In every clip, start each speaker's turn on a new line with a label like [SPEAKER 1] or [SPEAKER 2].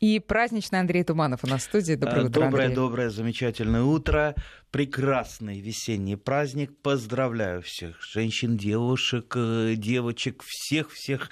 [SPEAKER 1] И праздничный Андрей Туманов у нас в студии. Доброе утро,
[SPEAKER 2] Доброе,
[SPEAKER 1] Андрей.
[SPEAKER 2] доброе, замечательное утро. Прекрасный весенний праздник. Поздравляю всех женщин, девушек, э, девочек, всех-всех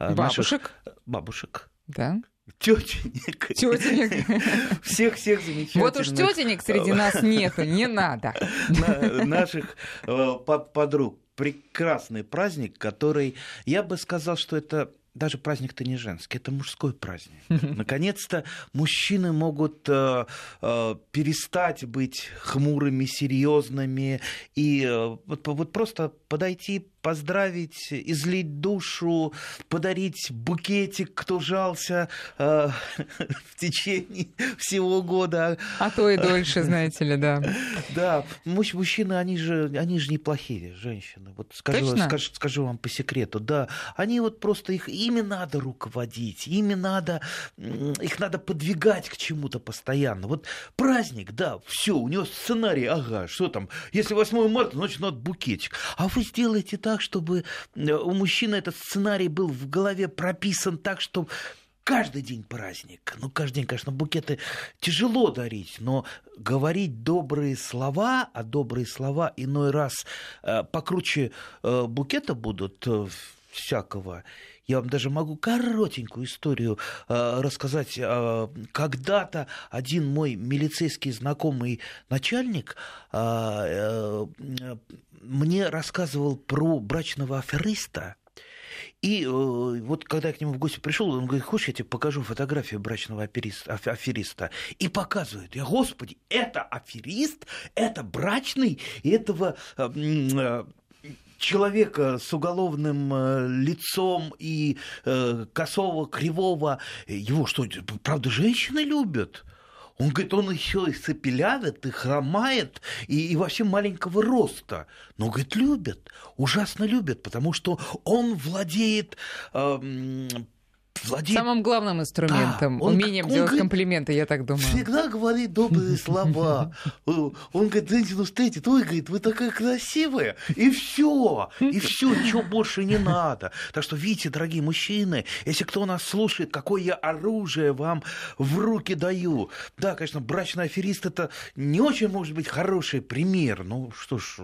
[SPEAKER 1] Бабушек.
[SPEAKER 2] Наших... Бабушек.
[SPEAKER 1] Да.
[SPEAKER 2] Тетенек.
[SPEAKER 1] Тетенек.
[SPEAKER 2] Всех-всех замечательных.
[SPEAKER 1] Вот уж тетенек среди нас нету, не надо.
[SPEAKER 2] Наших э, подруг. Прекрасный праздник, который, я бы сказал, что это даже праздник-то не женский, это мужской праздник. Наконец-то мужчины могут э, э, перестать быть хмурыми, серьезными и э, вот, вот просто подойти, поздравить, излить душу, подарить букетик, кто жался э, в течение всего года.
[SPEAKER 1] А то и дольше, знаете ли, да.
[SPEAKER 2] Да, муж, мужчины, они же, они же неплохие женщины. Вот скажу, скажу, скажу вам по секрету, да, они вот просто их ими надо руководить, ими надо, их надо подвигать к чему-то постоянно. Вот праздник, да, все, у него сценарий, ага, что там, если 8 марта, значит, надо букетик. А вы сделаете так, чтобы у мужчины этот сценарий был в голове прописан так, что каждый день праздник. Ну, каждый день, конечно, букеты тяжело дарить, но говорить добрые слова, а добрые слова иной раз э, покруче э, букета будут э, всякого. Я вам даже могу коротенькую историю э, рассказать. Э, когда-то один мой милицейский знакомый начальник э, э, мне рассказывал про брачного афериста. И э, вот когда я к нему в гости пришел, он говорит, хочешь, я тебе покажу фотографию брачного афериста, афериста? И показывает. Я, господи, это аферист, это брачный, этого э, э, человека с уголовным э, лицом и э, косого, кривого, его что, правда, женщины любят? Он говорит, он еще и сопелявит, и хромает, и, и вообще маленького роста. Но, говорит, любят, ужасно любят, потому что он владеет э,
[SPEAKER 1] владеет... Самым главным инструментом, да, он, умением он, делать он, комплименты, я так думаю.
[SPEAKER 2] Всегда говорит добрые слова. Он говорит, женщину встретит, ой, говорит, вы такая красивая, и все, и все, ничего больше не надо. Так что, видите, дорогие мужчины, если кто нас слушает, какое я оружие вам в руки даю. Да, конечно, брачный аферист это не очень может быть хороший пример. Ну что ж,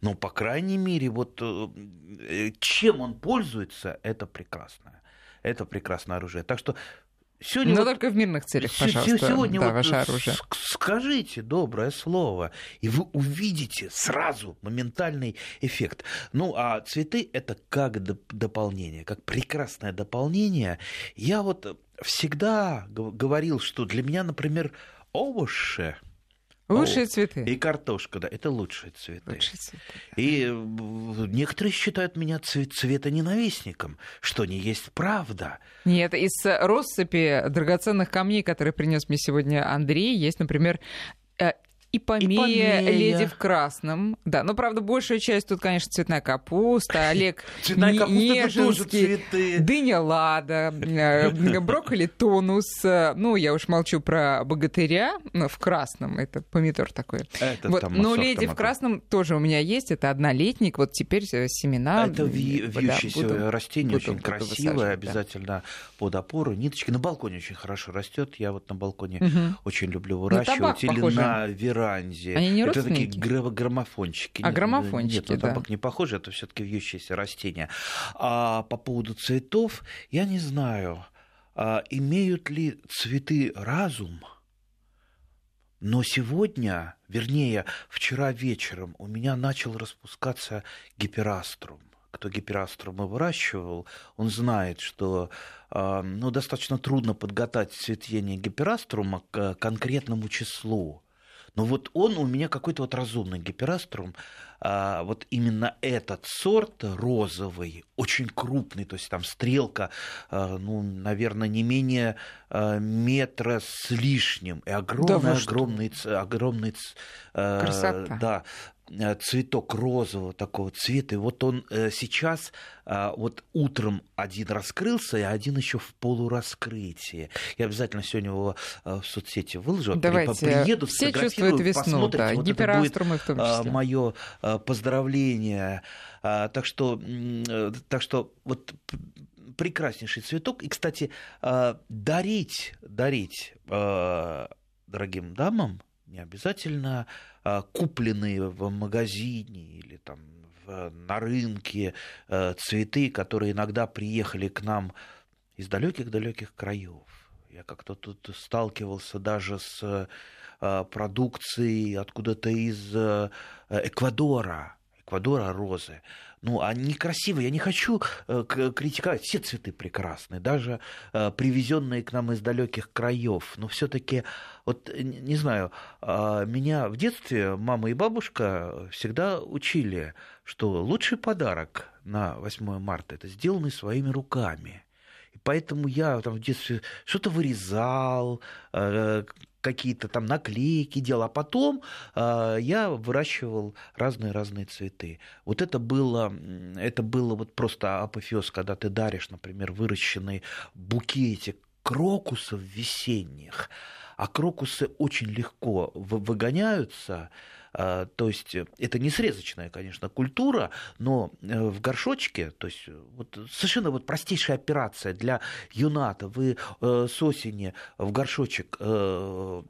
[SPEAKER 2] но по крайней мере, вот э, чем он пользуется, это прекрасно это прекрасное оружие. Так что Сегодня
[SPEAKER 1] Но
[SPEAKER 2] вот,
[SPEAKER 1] только в мирных целях, пожалуйста.
[SPEAKER 2] Сегодня
[SPEAKER 1] да,
[SPEAKER 2] вот
[SPEAKER 1] ваше оружие.
[SPEAKER 2] скажите доброе слово, и вы увидите сразу моментальный эффект. Ну, а цветы это как дополнение, как прекрасное дополнение. Я вот всегда говорил, что для меня, например, овощи
[SPEAKER 1] Лучшие цветы.
[SPEAKER 2] И картошка, да, это лучшие цветы.
[SPEAKER 1] Лучшие цветы.
[SPEAKER 2] И некоторые считают меня цвет, цветоненавистником, что не есть правда.
[SPEAKER 1] Нет, из россыпи драгоценных камней, которые принес мне сегодня Андрей, есть, например, э, и помея, леди в красном. Да, но, правда, большая часть тут, конечно, цветная капуста, Олег
[SPEAKER 2] цветная капуста
[SPEAKER 1] Нежинский, дыня лада, э, брокколи тонус. Ну, я уж молчу про богатыря ну, в красном, это помидор такой.
[SPEAKER 2] Это
[SPEAKER 1] вот. Но леди в красном тоже у меня есть, это однолетник, вот теперь семена.
[SPEAKER 2] Это вьющееся растение, очень красивое, обязательно под опору, ниточки. На балконе очень хорошо растет, я вот на балконе очень люблю выращивать. Или на вера Ирландии.
[SPEAKER 1] Они не
[SPEAKER 2] это такие граммофончики.
[SPEAKER 1] А граммофончики,
[SPEAKER 2] Нет, на
[SPEAKER 1] да.
[SPEAKER 2] табак не похоже, это все таки вьющиеся растения. А по поводу цветов, я не знаю, а имеют ли цветы разум? Но сегодня, вернее, вчера вечером у меня начал распускаться гипераструм кто гипераструмы выращивал, он знает, что ну, достаточно трудно подготовить цветение гипераструма к конкретному числу. Но вот он у меня какой-то вот разумный гипераструм. А, вот именно этот сорт розовый, очень крупный, то есть там стрелка, а, ну, наверное, не менее а, метра с лишним. И огромный, да огромный, огромный,
[SPEAKER 1] Красота.
[SPEAKER 2] да, цветок розового такого цвета. И вот он э, сейчас, э, вот утром один раскрылся, и один еще в полураскрытии. Я обязательно сегодня его в соцсети выложу.
[SPEAKER 1] Давайте.
[SPEAKER 2] Приеду,
[SPEAKER 1] Все чувствуют весну, да,
[SPEAKER 2] вот
[SPEAKER 1] гипераструмы в том числе.
[SPEAKER 2] Мое поздравление. Так что, так что вот прекраснейший цветок. И, кстати, дарить дарить дорогим дамам не обязательно купленные в магазине или там на рынке цветы, которые иногда приехали к нам из далеких-далеких краев. Я как-то тут сталкивался даже с продукцией откуда-то из Эквадора. Эквадора розы. Ну, они красивые. Я не хочу э, критиковать. Все цветы прекрасные, даже э, привезенные к нам из далеких краев. Но все-таки, вот не знаю, э, меня в детстве мама и бабушка всегда учили, что лучший подарок на 8 марта это сделанный своими руками. И поэтому я там в детстве что-то вырезал, э, какие-то там наклейки делал, а потом э, я выращивал разные-разные цветы. Вот это было, это было вот просто апофеоз, когда ты даришь, например, выращенный букетик крокусов весенних, а крокусы очень легко выгоняются, а, то есть это не срезочная, конечно, культура, но э, в горшочке, то есть вот совершенно вот простейшая операция для юната. Вы э, с осени в горшочек э,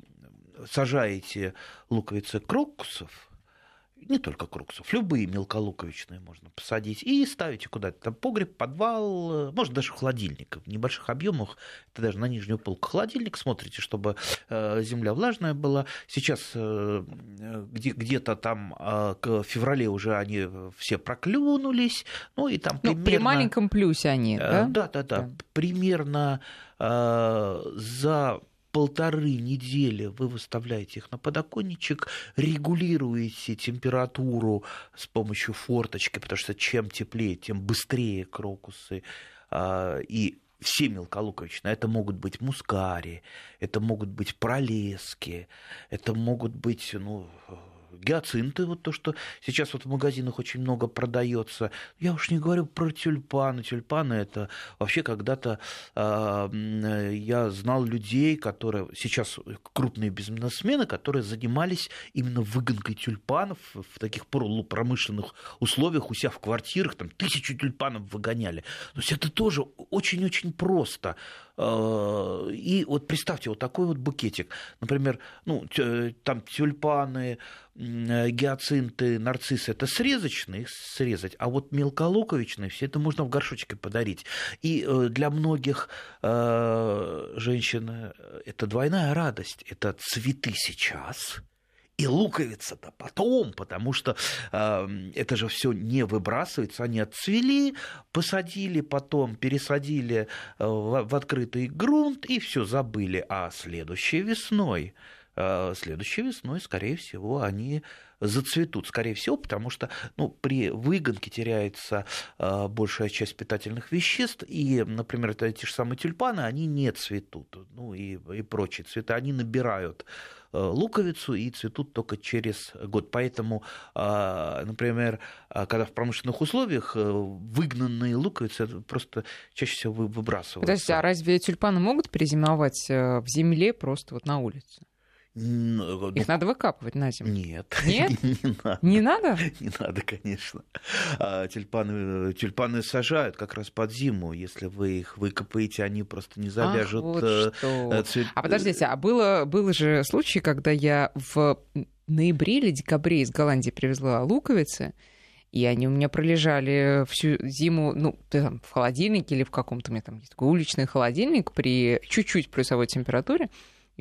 [SPEAKER 2] сажаете луковицы крокусов, не только крокусов, любые мелколуковичные можно посадить и ставите куда-то там погреб, подвал, э, может даже холодильник в небольших объемах, это даже на нижнюю полку холодильник, смотрите, чтобы э, земля влажная была. Сейчас э, где- где-то там к феврале уже они все проклюнулись, ну и там
[SPEAKER 1] примерно... Ну, при маленьком плюсе они, да?
[SPEAKER 2] Да, да, да, да. примерно за полторы недели вы выставляете их на подоконничек, регулируете температуру с помощью форточки, потому что чем теплее, тем быстрее крокусы а, и все мелколуковичные. Это могут быть мускари, это могут быть пролески, это могут быть ну, гиацинты, вот то, что сейчас вот в магазинах очень много продается. Я уж не говорю про тюльпаны. Тюльпаны это вообще когда-то э, я знал людей, которые сейчас крупные бизнесмены, которые занимались именно выгонкой тюльпанов в таких полупромышленных условиях у себя в квартирах, там тысячу тюльпанов выгоняли. То есть это тоже очень-очень просто. Э, и вот представьте, вот такой вот букетик. Например, ну, там тюльпаны, э, гиацинты, нарциссы – это срезочные, их срезать, а вот мелколуковичные все это можно в горшочке подарить. И э, для многих женщин это двойная радость. Это цветы сейчас – и луковица-то потом, потому что э, это же все не выбрасывается, они отцвели, посадили, потом пересадили э, в, в открытый грунт и все забыли. А следующей весной, э, следующей весной, скорее всего, они зацветут, скорее всего, потому что ну, при выгонке теряется э, большая часть питательных веществ, и, например, это эти же самые тюльпаны, они не цветут, ну и, и прочие цветы, они набирают луковицу и цветут только через год. Поэтому, а, например, а, когда в промышленных условиях э, выгнанные луковицы просто чаще всего выбрасываются.
[SPEAKER 1] Подождите, а разве тюльпаны могут перезимовать э, в земле просто вот на улице? Ну, Их надо выкапывать на зиму.
[SPEAKER 2] Нет.
[SPEAKER 1] Нет?
[SPEAKER 2] Не надо.
[SPEAKER 1] Не надо?
[SPEAKER 2] Не надо, конечно. А, тюльпаны, тюльпаны сажают как раз под зиму. Если вы их выкопаете, они просто не завяжут
[SPEAKER 1] Ах, вот э, что. цвет... А подождите, а было, был же случай, когда я в ноябре или декабре из Голландии привезла луковицы, и они у меня пролежали всю зиму, ну, там, в холодильнике или в каком-то у меня там есть такой уличный холодильник при чуть-чуть плюсовой температуре.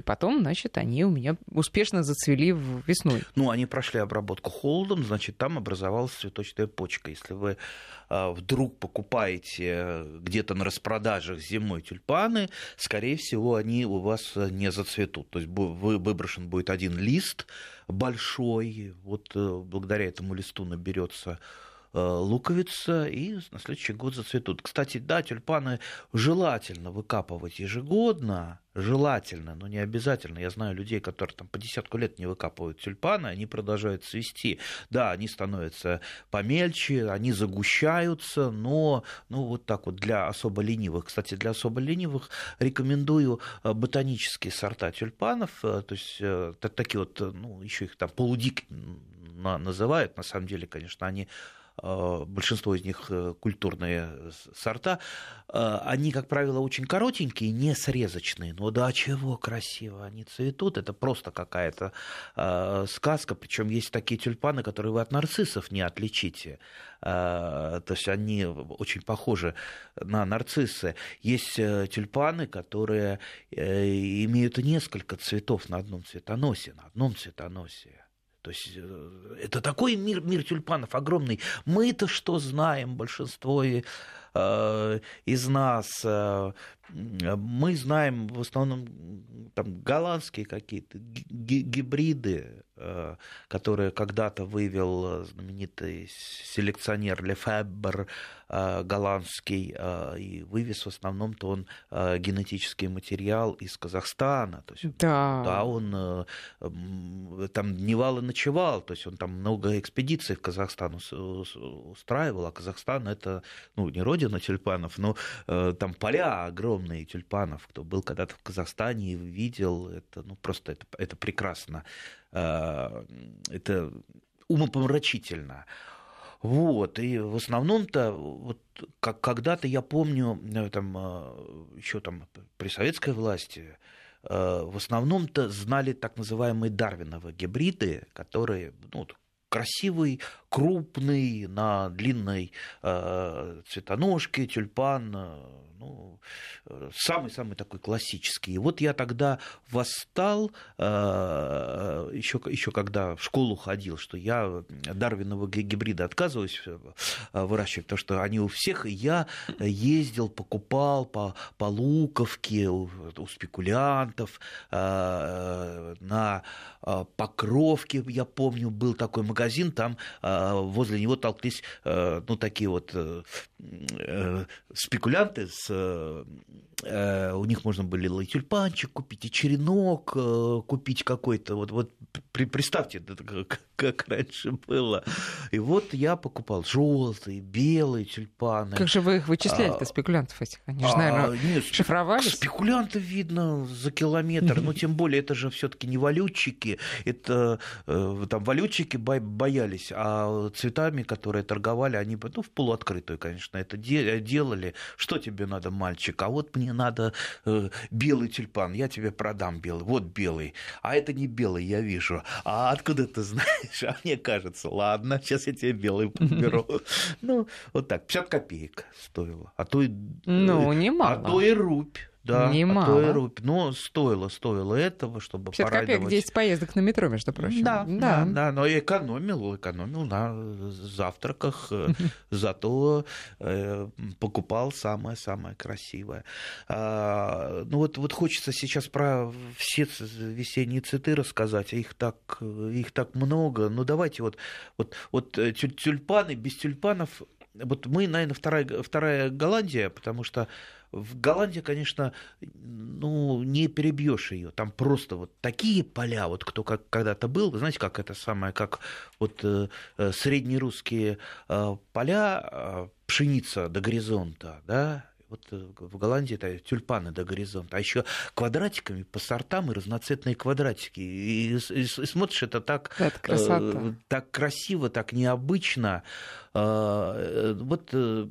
[SPEAKER 1] И потом, значит, они у меня успешно зацвели весной.
[SPEAKER 2] Ну, они прошли обработку холодом, значит, там образовалась цветочная почка. Если вы а, вдруг покупаете где-то на распродажах зимой тюльпаны, скорее всего, они у вас не зацветут. То есть выброшен будет один лист большой, вот э, благодаря этому листу наберется Э, луковица, и на следующий год зацветут. Кстати, да, тюльпаны желательно выкапывать ежегодно, желательно, но не обязательно. Я знаю людей, которые там по десятку лет не выкапывают тюльпаны, они продолжают цвести. Да, они становятся помельче, они загущаются, но ну, вот так вот для особо ленивых. Кстати, для особо ленивых рекомендую э, ботанические сорта тюльпанов, э, то есть такие вот, ну, еще их там полудик называют, на самом деле, конечно, они большинство из них культурные сорта, они, как правило, очень коротенькие, не срезочные. Но да чего красиво они цветут, это просто какая-то сказка. Причем есть такие тюльпаны, которые вы от нарциссов не отличите. То есть они очень похожи на нарциссы. Есть тюльпаны, которые имеют несколько цветов на одном цветоносе, на одном цветоносе. То есть э, это такой мир, мир тюльпанов огромный. Мы-то что знаем, большинство из нас, э, мы знаем в основном там, голландские какие-то гибриды, э, которые когда-то вывел знаменитый селекционер Лефебер э, голландский, э, и вывез в основном-то он генетический материал из Казахстана. То есть, да. да, он там дневал и ночевал, то есть он там много экспедиций в Казахстан устраивал, а Казахстан это, ну, не родина тюльпанов, но там поля огромные, тюльпанов. Кто был когда-то в Казахстане и видел, это ну, просто это, это прекрасно. А, это умопомрачительно. Вот, и в основном-то, вот, как когда-то я помню, э, там, а, еще там при советской власти, э, в основном-то знали так называемые дарвиновые гибриды, которые ну, красивый, крупный, на длинной э, цветоножке тюльпан, ну, самый-самый такой классический. И вот я тогда восстал, э, еще когда в школу ходил, что я дарвинового гибрида отказываюсь э, выращивать, потому что они у всех, и я ездил, покупал по, по Луковке у, у спекулянтов, э, на Покровке, я помню, был такой магазин, там возле него толклись, ну, такие вот спекулянты с Э, у них можно было и тюльпанчик купить, и черенок э, купить какой-то. Вот, вот при, представьте, как, как раньше было. И вот я покупал желтые, белые тюльпаны.
[SPEAKER 1] Как же вы их вычисляли-то, а, спекулянтов этих? Они же, наверное, а, нет, шифровались?
[SPEAKER 2] Спекулянтов видно за километр. Но тем более это же все-таки не валютчики. Это э, там валютчики боялись, а цветами, которые торговали, они ну, в полуоткрытую, конечно, это делали. Что тебе надо, мальчик? А вот мне надо э, белый тюльпан, я тебе продам белый. Вот белый. А это не белый, я вижу. А откуда ты знаешь? А мне кажется, ладно, сейчас я тебе белый подберу. Ну, вот так, 50 копеек стоило. А то и,
[SPEAKER 1] ну, немало.
[SPEAKER 2] А то и рубь. Да,
[SPEAKER 1] Немало. А то
[SPEAKER 2] и. Но стоило, стоило этого, чтобы 50 порадовать. копеек
[SPEAKER 1] 10 поездок на метро, между прочим.
[SPEAKER 2] Да, да, да, да но экономил, экономил на завтраках, зато э, покупал самое-самое красивое. А, ну вот, вот хочется сейчас про все весенние цветы рассказать, а их так, их так много. Ну давайте вот, вот, вот э, тюльпаны, без тюльпанов, вот мы, наверное, вторая, вторая Голландия, потому что в Голландии, конечно, ну, не перебьешь ее. Там просто вот такие поля, вот кто как когда-то был, вы знаете, как это самое, как вот э, э среднерусские э, поля, э, пшеница до горизонта, да, вот э, в Голландии это тюльпаны до горизонта, а еще квадратиками по сортам и разноцветные квадратики. И, и, и смотришь, это так, э, так красиво, так необычно. Э, вот э,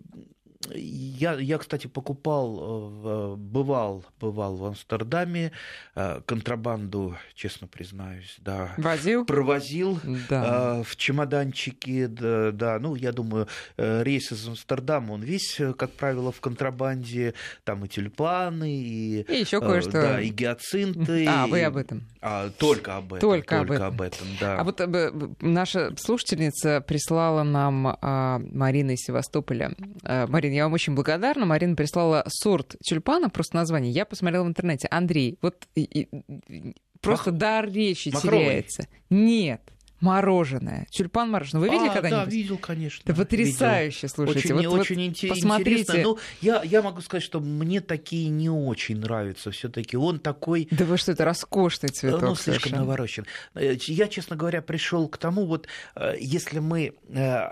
[SPEAKER 2] я, я, кстати, покупал, э, бывал, бывал в Амстердаме, э, контрабанду, честно признаюсь, да.
[SPEAKER 1] Возил?
[SPEAKER 2] Провозил да. Э, в чемоданчике, да, да, ну, я думаю, рейс из Амстердама, он весь, как правило, в контрабанде, там и тюльпаны, и...
[SPEAKER 1] И еще кое-что.
[SPEAKER 2] Да, и гиацинты.
[SPEAKER 1] А, вы об этом.
[SPEAKER 2] А, только об этом.
[SPEAKER 1] Только, только об, этом. об этом, да. А вот наша слушательница прислала нам а, Марина из Севастополя. Марина Марин, я вам очень благодарна. Марина прислала сорт тюльпана, просто название. Я посмотрела в интернете. Андрей, вот и, и, просто Мах... дар речи Махровый. теряется. Нет мороженое. Тюльпан мороженое. Вы видели а, когда-нибудь?
[SPEAKER 2] Да, видел, конечно.
[SPEAKER 1] Это потрясающе, видел. слушайте.
[SPEAKER 2] Очень, вот, очень вот посмотрите. интересно. Ну, я, я могу сказать, что мне такие не очень нравятся все таки Он такой...
[SPEAKER 1] Да вы что, это роскошный цветок
[SPEAKER 2] Ну, слишком совершенно. наворочен. Э, я, честно говоря, пришел к тому, вот э, если мы э,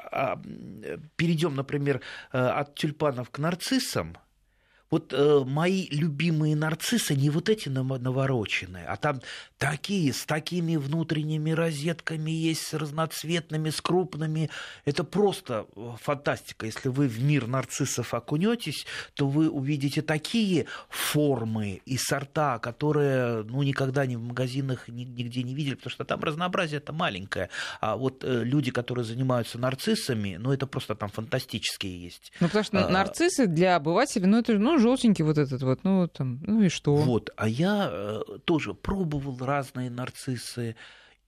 [SPEAKER 2] перейдем, например, от тюльпанов к нарциссам, вот э, мои любимые нарциссы не вот эти навороченные, а там такие, с такими внутренними розетками есть, с разноцветными, с крупными. Это просто э, фантастика. Если вы в мир нарциссов окунетесь, то вы увидите такие формы и сорта, которые ну, никогда ни в магазинах нигде не видели, потому что там разнообразие это маленькое. А вот э, люди, которые занимаются нарциссами, ну это просто там фантастические есть.
[SPEAKER 1] Ну потому что а, нарциссы для обывателя, ну это ну желтенький вот этот вот, ну там, ну и что?
[SPEAKER 2] Вот, а я э, тоже пробовал разные нарциссы,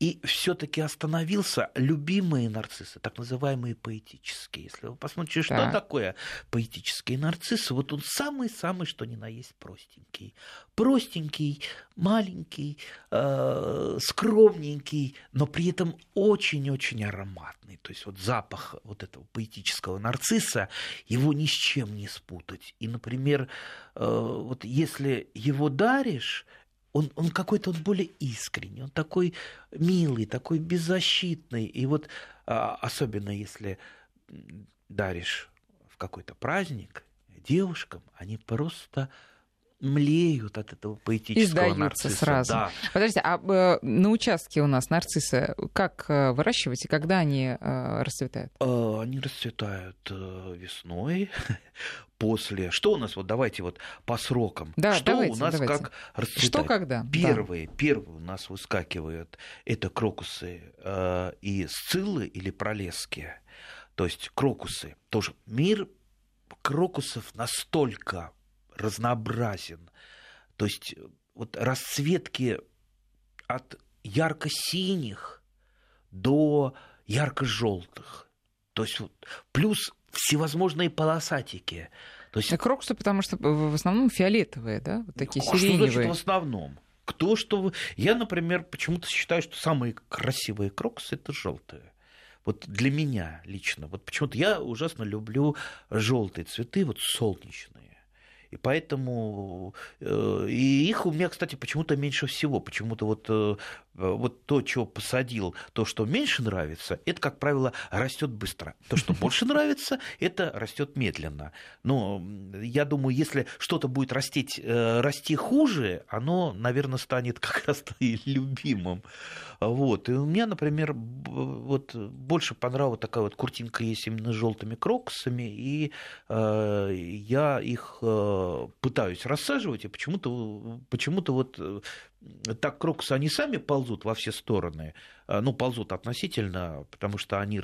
[SPEAKER 2] и все-таки остановился любимые нарциссы, так называемые поэтические. Если вы посмотрите, что так. такое поэтические нарциссы, вот он самый-самый, что ни на есть простенький. Простенький, маленький, э, скромненький, но при этом очень-очень ароматный. То есть вот запах вот этого поэтического нарцисса, его ни с чем не спутать. И, например, э, вот если его даришь, он, он какой-то он более искренний, он такой милый, такой беззащитный. И вот а, особенно если даришь в какой-то праздник девушкам, они просто млеют от этого поэтического нарцисса.
[SPEAKER 1] сразу. Да. Подождите, а э, на участке у нас нарциссы как э, выращивать и когда они э, расцветают?
[SPEAKER 2] Они расцветают весной, после. Что у нас, вот давайте вот по срокам.
[SPEAKER 1] Да,
[SPEAKER 2] что
[SPEAKER 1] давайте,
[SPEAKER 2] у нас
[SPEAKER 1] давайте.
[SPEAKER 2] как расцветает?
[SPEAKER 1] Что когда?
[SPEAKER 2] Первые, да. первые у нас выскакивают это крокусы э, и сциллы или пролески. То есть крокусы. Тоже мир крокусов настолько разнообразен. То есть вот расцветки от ярко-синих до ярко-желтых. То есть вот, плюс всевозможные полосатики.
[SPEAKER 1] То есть... Крокусы, потому что в основном фиолетовые, да? Вот такие а сиреневые. Что
[SPEAKER 2] значит в основном? Кто что... Я, например, почему-то считаю, что самые красивые крокусы это желтые. Вот для меня лично. Вот почему-то я ужасно люблю желтые цветы, вот солнечные. И поэтому э, и их у меня, кстати, почему-то меньше всего. Почему-то вот, э, вот то, чего посадил, то, что меньше нравится, это, как правило, растет быстро. То, что больше нравится, это растет медленно. Но я думаю, если что-то будет расти, э, расти хуже, оно, наверное, станет как раз и любимым. Вот. И у меня, например, вот больше понравилась такая вот куртинка есть именно с желтыми крокусами, и э, я их э, пытаюсь рассаживать, и почему-то почему вот э, так крокусы, они сами ползут во все стороны, э, ну, ползут относительно, потому что они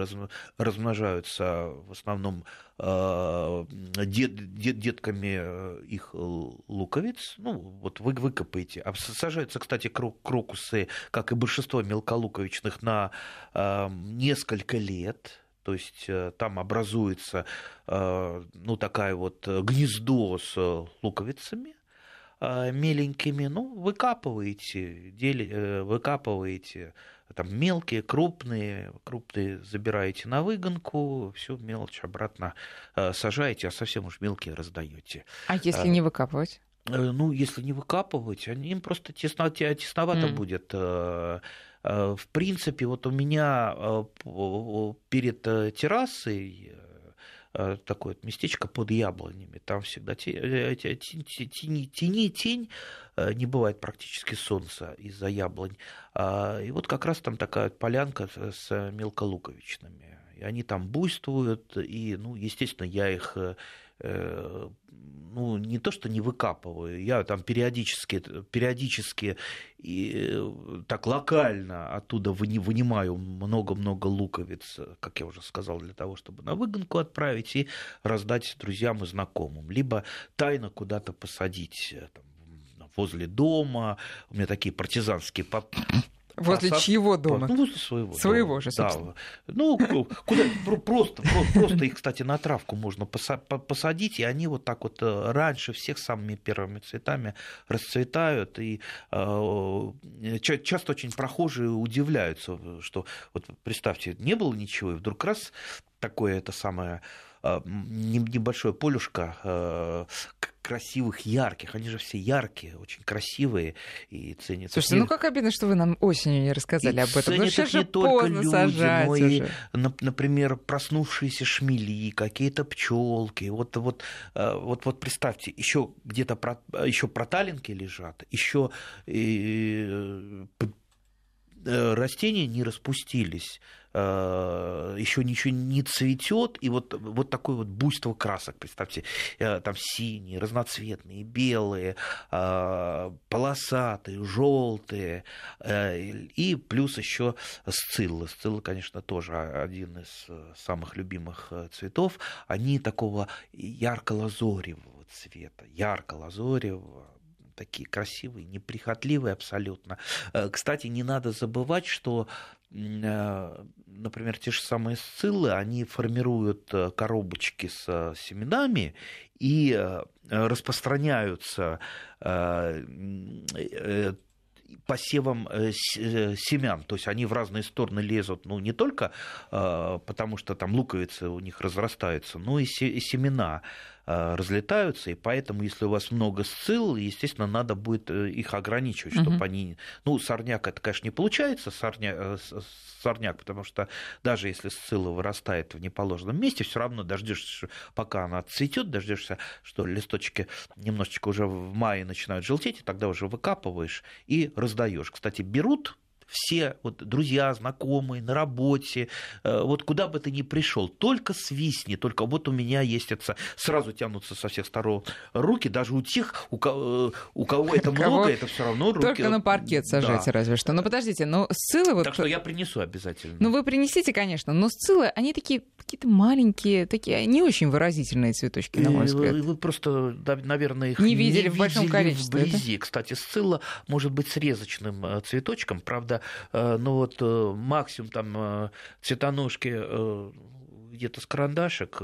[SPEAKER 2] размножаются в основном э, дет, дет, детками э, их луковиц, ну, вот вы выкопаете. А сажаются, кстати, крокусы, как и большинство мелколуковичных, на несколько лет, то есть там образуется ну, такая вот гнездо с луковицами, а, меленькими, ну, выкапываете, дели, э, выкапываете там мелкие, крупные, крупные забираете на выгонку, всю мелочь обратно э, сажаете, а совсем уж мелкие раздаете.
[SPEAKER 1] А если не выкапывать?
[SPEAKER 2] Э, ну, если не выкапывать, им просто тесно, тесновато mm. будет. В принципе, вот у меня перед террасой Э, такое вот местечко под яблонями. Там всегда э, тени, тени, тень, э, не бывает практически солнца из-за яблонь. А, и вот как раз там такая полянка с мелколуковичными. И они там буйствуют, и, ну, естественно, я их Э, ну, не то, что не выкапываю, я там периодически, периодически и э, так локально оттуда вынимаю много-много луковиц, как я уже сказал, для того, чтобы на выгонку отправить и раздать друзьям и знакомым. Либо тайно куда-то посадить э, там, возле дома. У меня такие партизанские
[SPEAKER 1] Возле посад... чьего дома?
[SPEAKER 2] Ну, возле своего.
[SPEAKER 1] Своего дома. же, собственно.
[SPEAKER 2] Да. Ну, куда просто, просто их, кстати, на травку можно посадить, и они вот так вот э, раньше всех самыми первыми цветами расцветают. И э, часто очень прохожие удивляются, что вот представьте, не было ничего, и вдруг раз такое это самое э, небольшое полюшко красивых, ярких. Они же все яркие, очень красивые и ценятся.
[SPEAKER 1] Слушайте, ну как обидно, что вы нам осенью не рассказали и об этом.
[SPEAKER 2] Ну сейчас же только люди, но и, например, проснувшиеся шмели, какие-то пчелки. Вот, вот, э, вот, вот представьте, еще где-то про, еще проталинки лежат, еще э, растения не распустились Э, еще ничего не цветет, и вот, вот такое вот буйство красок, представьте, э, там синие, разноцветные, белые, э, полосатые, желтые, и плюс еще сциллы. Сциллы, конечно, тоже один из самых любимых цветов. Они такого ярко-лазоревого цвета, ярко-лазоревого, такие красивые, неприхотливые абсолютно. Кстати, не надо забывать, что Э, например, те же самые сциллы, они формируют э, коробочки с э, семенами и распространяются посевом семян. То есть они в разные стороны лезут, ну, не только потому, что там луковицы у них разрастаются, но и семена. Э, разлетаются, и поэтому, если у вас много сцил, естественно, надо будет э, их ограничивать, чтобы угу. они... Ну, сорняк это, конечно, не получается, сорня... Э, сорняк, потому что даже если сцилла вырастает в неположенном месте, все равно дождешься, пока она цветет, дождешься, что листочки немножечко уже в мае начинают желтеть, и тогда уже выкапываешь и раздаешь. Кстати, берут все вот, друзья, знакомые, на работе, э, вот куда бы ты ни пришел, только свистни, только вот у меня есть это, сразу тянутся со всех сторон руки, даже у тех, у кого, у кого это много, это все равно руки.
[SPEAKER 1] Только на паркет сажайте, да. разве что. Но подождите, но сциллы вот...
[SPEAKER 2] Так что я принесу обязательно.
[SPEAKER 1] Ну вы принесите, конечно, но сциллы, они такие какие-то маленькие, такие не очень выразительные цветочки, на мой взгляд.
[SPEAKER 2] Вы, вы просто, наверное, их
[SPEAKER 1] не видели не в большом количестве.
[SPEAKER 2] Вблизи. Это? Кстати, сцилла может быть срезочным э, цветочком, правда, ну вот э, максимум там цветоножки где-то с карандашек,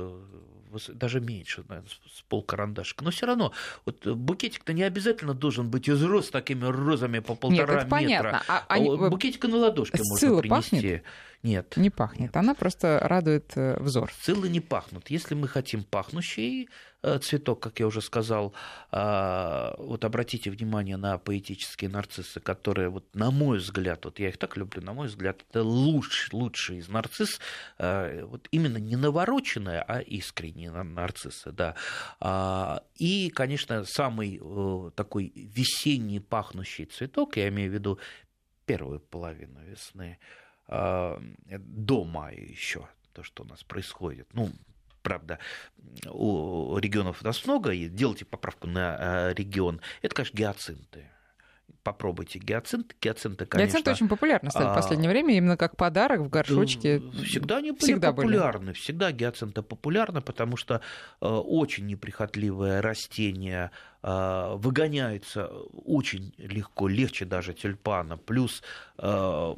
[SPEAKER 2] даже меньше, наверное, с полкарандашка. Но все равно, вот букетик-то не обязательно должен быть из роз с такими розами по полтора Нет,
[SPEAKER 1] это метра. Понятно. А, они...
[SPEAKER 2] Букетика на ладошке можно принести.
[SPEAKER 1] Пахнет?
[SPEAKER 2] Нет.
[SPEAKER 1] Не пахнет. Нет. Она просто радует взор.
[SPEAKER 2] Сциллы не пахнут. Если мы хотим пахнущий Э, цветок, как я уже сказал, а, вот обратите внимание на поэтические нарциссы, которые, вот, на мой взгляд, вот я их так люблю, на мой взгляд, это лучший, лучший из нарцисс, э, вот именно не навороченные, а искренние нарциссы, да. А, и, конечно, самый э, такой весенний пахнущий цветок, я имею в виду первую половину весны, до мая еще, то, что у нас происходит. Ну, правда, у регионов у нас много, и делайте поправку на э, регион, это, конечно, гиацинты попробуйте гиацинт. Гиацинты, конечно...
[SPEAKER 1] Гиацинты очень популярны стали в последнее а, время, именно как подарок в горшочке.
[SPEAKER 2] Всегда они были всегда популярны. Были. Всегда гиацинты популярны, потому что э, очень неприхотливое растение э, выгоняется очень легко, легче даже тюльпана. Плюс э,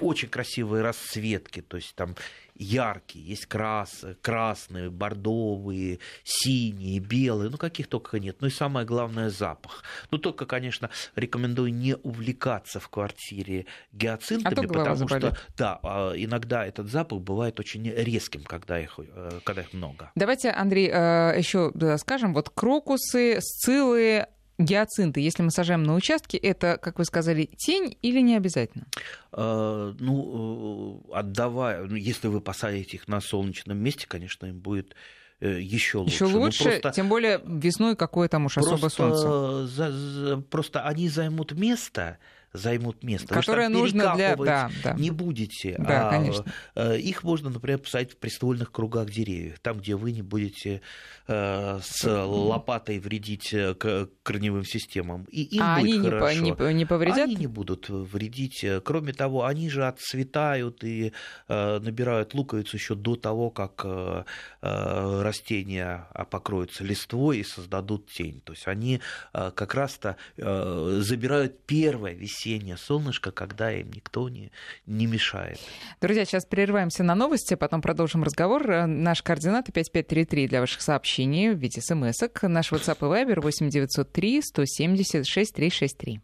[SPEAKER 2] очень красивые расцветки, то есть там яркие, есть крас, красные, бордовые, синие, белые, ну каких только нет. Ну и самое главное запах. Ну только, конечно, рекомендую не увлекаться в квартире гиацинтами, а потому что да, а, иногда этот запах бывает очень резким, когда их, э, когда их много.
[SPEAKER 1] Давайте, Андрей, э, еще скажем, вот крокусы, сциллы, гиацинты, если мы сажаем на участке, это, как вы сказали, тень или не обязательно?
[SPEAKER 2] Э, ну, э, отдавая, ну, если вы посадите их на солнечном месте, конечно, им будет еще лучше.
[SPEAKER 1] Еще лучше, просто, тем более весной какое там уж особо солнце.
[SPEAKER 2] За, за, просто они займут место, займут место.
[SPEAKER 1] Которое нужно для... Да,
[SPEAKER 2] да. не будете.
[SPEAKER 1] Да, а конечно.
[SPEAKER 2] Э, их можно, например, посадить в приствольных кругах деревьев, там, где вы не будете э, с лопатой вредить э, корневым системам. И им
[SPEAKER 1] а
[SPEAKER 2] будет
[SPEAKER 1] они
[SPEAKER 2] хорошо.
[SPEAKER 1] Не, не повредят?
[SPEAKER 2] Они не будут вредить. Кроме того, они же отцветают и набирают луковицу еще до того, как растения покроются листвой и создадут тень. То есть они как раз-то забирают первое весеннее весеннее солнышко, когда им никто не, не мешает.
[SPEAKER 1] Друзья, сейчас прерываемся на новости, потом продолжим разговор. Наш координаты 5533 для ваших сообщений в виде смс-ок. Наш WhatsApp и Viber 8903 176 363.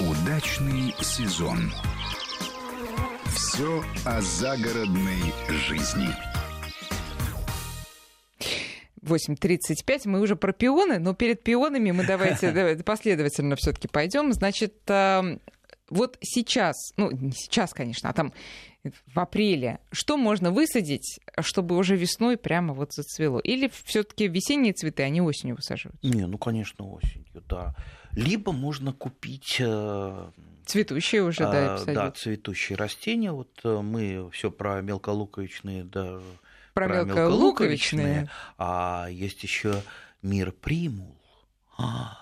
[SPEAKER 3] Удачный сезон. Все о загородной жизни.
[SPEAKER 1] 8.35. Мы уже про пионы, но перед пионами мы давайте последовательно все-таки пойдем. Значит, вот сейчас, ну, не сейчас, конечно, а там в апреле, что можно высадить, чтобы уже весной прямо вот зацвело? Или все-таки весенние цветы, они осенью высаживают?
[SPEAKER 2] Не, ну, конечно, осенью, да. Либо можно купить... Э,
[SPEAKER 1] цветущие уже, да,
[SPEAKER 2] посадить. Да, цветущие растения. Вот э, мы все про мелколуковичные, да,
[SPEAKER 1] про, про мелколуковичные.
[SPEAKER 2] А есть еще мир примул. Ай,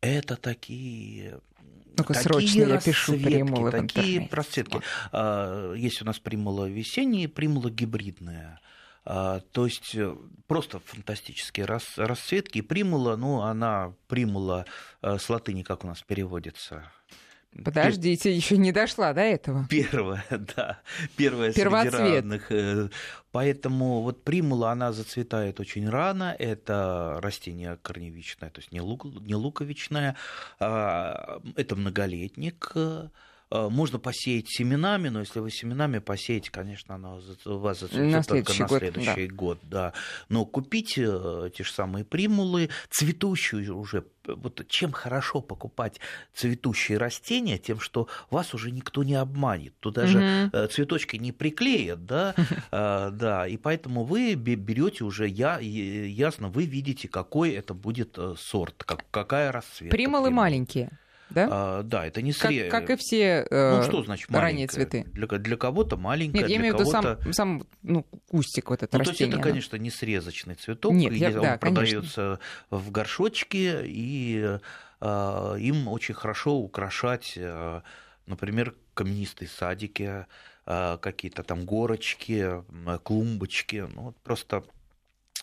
[SPEAKER 2] это такие
[SPEAKER 1] ну-ка, срочно я пишу примулы
[SPEAKER 2] Такие просветки. А, есть у нас примула весенняя, примула гибридная. То есть э, просто фантастические расцветки. Примула, ну, она примула э, с латыни, как у нас переводится.
[SPEAKER 1] Подождите, еще не дошла до этого.
[SPEAKER 2] Первая, да. Первая Первоцвет. среди равных. Э, поэтому вот примула, она зацветает очень рано. Это растение корневичное, то есть не, лук, не луковичное. А, это многолетник. Э, можно посеять семенами, но если вы семенами посеете, конечно, оно у вас зацветет только на год, следующий да. год. Да. Но купить э, те же самые примулы, цветущую уже вот чем хорошо покупать цветущие растения, тем, что вас уже никто не обманет. Туда угу. же цветочки не приклеят, да, да, и поэтому вы берете уже я, ясно, вы видите, какой это будет э, сорт, как, какая расцветка.
[SPEAKER 1] Примулы маленькие да?
[SPEAKER 2] А, да, это не срез.
[SPEAKER 1] Как, как и все э, ну, что значит ранние цветы.
[SPEAKER 2] Для, для кого-то маленькая,
[SPEAKER 1] Нет, я имею в виду сам, сам ну, кустик вот это ну, растение.
[SPEAKER 2] То есть это, конечно, не срезочный цветок. Нет, я, он да, продается в горшочке, и э, им очень хорошо украшать, э, например, каменистые садики, э, какие-то там горочки, клумбочки. Ну, вот просто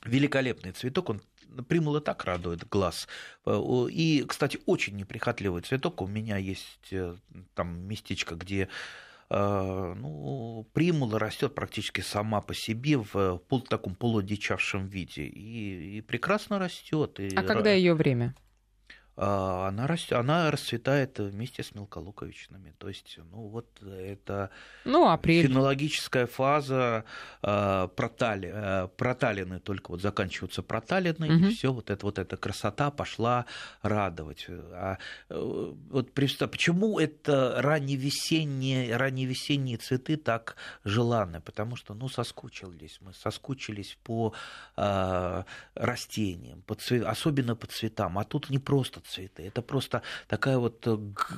[SPEAKER 2] великолепный цветок, он примула так радует глаз. Э, и, кстати, очень неприхотливый цветок. У меня есть э, там местечко, где э, ну, примула растет практически сама по себе в пол, таком полудичавшем виде и, и прекрасно растет.
[SPEAKER 1] А когда ее время?
[SPEAKER 2] А, она, растет, она расцветает вместе с мелколуковичными. То есть, ну вот это
[SPEAKER 1] ну, апрель.
[SPEAKER 2] фенологическая фаза э, протали, э, проталины, только вот заканчиваются проталины, угу. и все вот эта вот эта красота пошла радовать. А, э, вот представь, почему это ранневесенние, ранневесенние цветы так желанны? Потому что, ну, соскучились мы, соскучились по э, растениям, по цвет, особенно по цветам. А тут не просто цветы. Это просто такая вот э,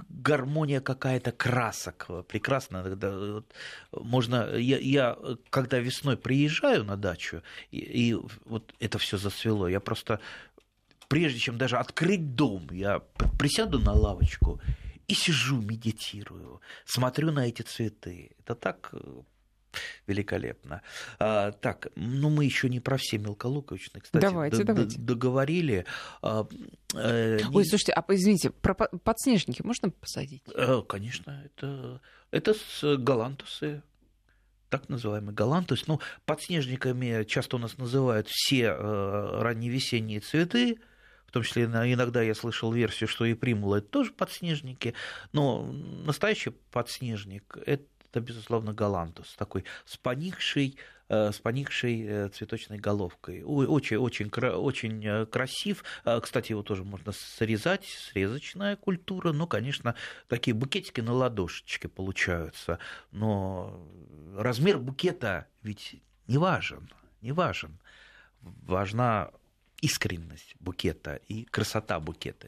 [SPEAKER 2] гармония какая-то красок. Прекрасно. Вот можно... Я, я, когда весной приезжаю на дачу, и, и вот это все зацвело, я просто прежде чем даже открыть дом, я присяду на лавочку и сижу, медитирую, смотрю на эти цветы. Это так э, великолепно. А, так, ну мы еще не про все мелколуковичные, кстати,
[SPEAKER 1] давайте, давайте.
[SPEAKER 2] договорили. А,
[SPEAKER 1] э, Ой, не... слушайте, а извините, про подснежники можно посадить?
[SPEAKER 2] А, конечно, это, это с галантусы так называемый галантус. Ну, подснежниками часто у нас называют все э, ранневесенние цветы, в том числе иногда я слышал версию, что и примула это тоже подснежники, но настоящий подснежник это это, безусловно, галантус, такой с поникшей, э, с поникшей э, цветочной головкой. Очень, очень, очень э, красив. Кстати, его тоже можно срезать, срезочная культура. Ну, конечно, такие букетики на ладошечке получаются. Но размер букета ведь не важен, не важен. Важна искренность букета и красота букета.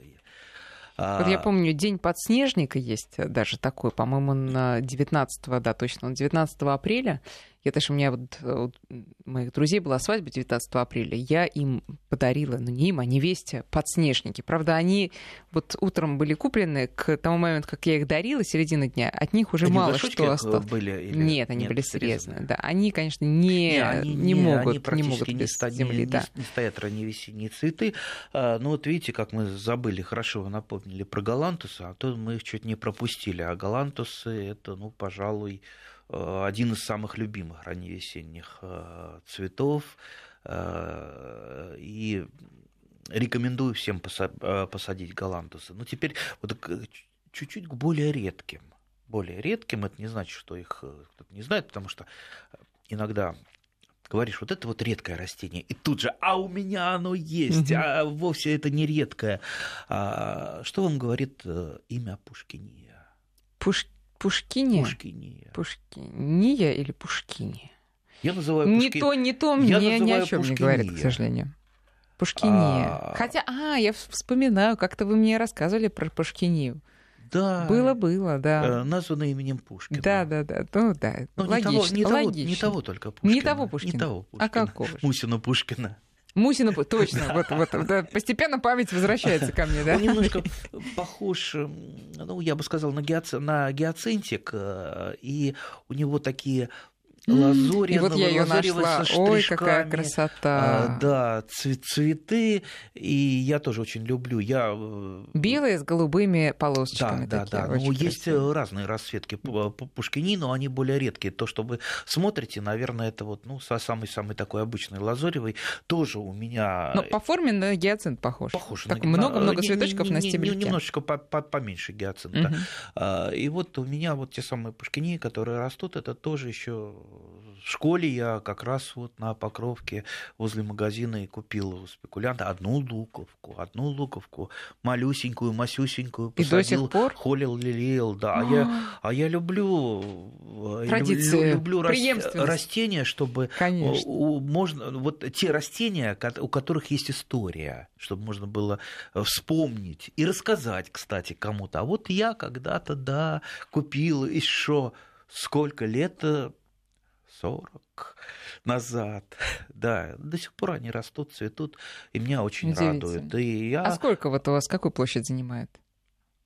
[SPEAKER 1] Вот я а. помню, день подснежника есть даже такой, по-моему, на 19, да, точно, на 19 апреля. Я даже у меня вот, вот моих друзей была свадьба 19 апреля. Я им подарила, ну не им, а невесте подснежники. Правда, они вот утром были куплены к тому моменту, как я их дарила, середина дня, от них уже
[SPEAKER 2] они
[SPEAKER 1] мало что осталось.
[SPEAKER 2] Были, или...
[SPEAKER 1] Нет, они Нет, были срезаны. Да, они, конечно, не, не, они, не, не могут, они не могут без не, земли.
[SPEAKER 2] Не,
[SPEAKER 1] да.
[SPEAKER 2] не стоят ранневесенние цветы. А, ну вот видите, как мы забыли, хорошо вы напомнили про галантусы, а то мы их чуть не пропустили. А галантусы это, ну, пожалуй, Э, один из самых любимых ранневесенних э, цветов. Э, и рекомендую всем посадить галантусы. Но теперь вот чуть-чуть к более редким. Более редким это не значит, что их кто-то не знает, потому что иногда говоришь, вот это вот редкое растение, и тут же, а у меня оно есть, а вовсе это не редкое. А, что вам говорит э, имя Пушкиния?
[SPEAKER 1] Пуш... Пушкиния?
[SPEAKER 2] Пушкиния.
[SPEAKER 1] Пушкиния или Пушкиния?
[SPEAKER 2] Я называю
[SPEAKER 1] Пушки... Не то, не то мне ни о чем не говорит, к сожалению. Пушкиния. А... Хотя, а, я вспоминаю, как-то вы мне рассказывали про Пушкинию.
[SPEAKER 2] Да.
[SPEAKER 1] Было, было, да.
[SPEAKER 2] Э, названо именем Пушкина.
[SPEAKER 1] Да, да, да. Ну, да.
[SPEAKER 2] Но логично, не того, не. Того, не того только Пушкина.
[SPEAKER 1] Не того Пушкина. Не того
[SPEAKER 2] Пушкина.
[SPEAKER 1] А какого?
[SPEAKER 2] Мусина Пушкина.
[SPEAKER 1] Мусина, точно, вот, вот, да, постепенно память возвращается ко мне, да?
[SPEAKER 2] Он немножко похож, ну, я бы сказал, на, гиаци... на гиацинтик, э, и у него такие лазурь.
[SPEAKER 1] И вот я ее нашла. Ой, какая красота.
[SPEAKER 2] А, да, цветы. И я тоже очень люблю. Я... Э,
[SPEAKER 1] Белые с голубыми полосочками.
[SPEAKER 2] Да,
[SPEAKER 1] такие,
[SPEAKER 2] да, да. Ну, есть разные расцветки по Пушкини, но они более редкие. То, что вы смотрите, наверное, это вот ну, самый-самый такой обычный лазоревый. Тоже у меня...
[SPEAKER 1] Но по форме на гиацинт похож.
[SPEAKER 2] Похож.
[SPEAKER 1] Так много-много цветочков
[SPEAKER 2] не,
[SPEAKER 1] на стебельке.
[SPEAKER 2] Немножечко поменьше гиацинта. Угу. И вот у меня вот те самые Пушкини, которые растут, это тоже еще школе я как раз вот на Покровке возле магазина и купил у спекулянта одну луковку, одну луковку, малюсенькую, масюсенькую,
[SPEAKER 1] посадил, и до сих пор?
[SPEAKER 2] холил, лелеял, да. А, я, а я люблю,
[SPEAKER 1] э, Традиции,
[SPEAKER 2] люблю растения, чтобы
[SPEAKER 1] Конечно.
[SPEAKER 2] можно, вот те растения, у которых есть история, чтобы можно было э, вспомнить и рассказать, кстати, кому-то. А вот я когда-то, да, купил еще сколько лет э, 40 назад. Да, до сих пор они растут, цветут, и меня очень радует. И я...
[SPEAKER 1] А сколько вот у вас, какую площадь занимает?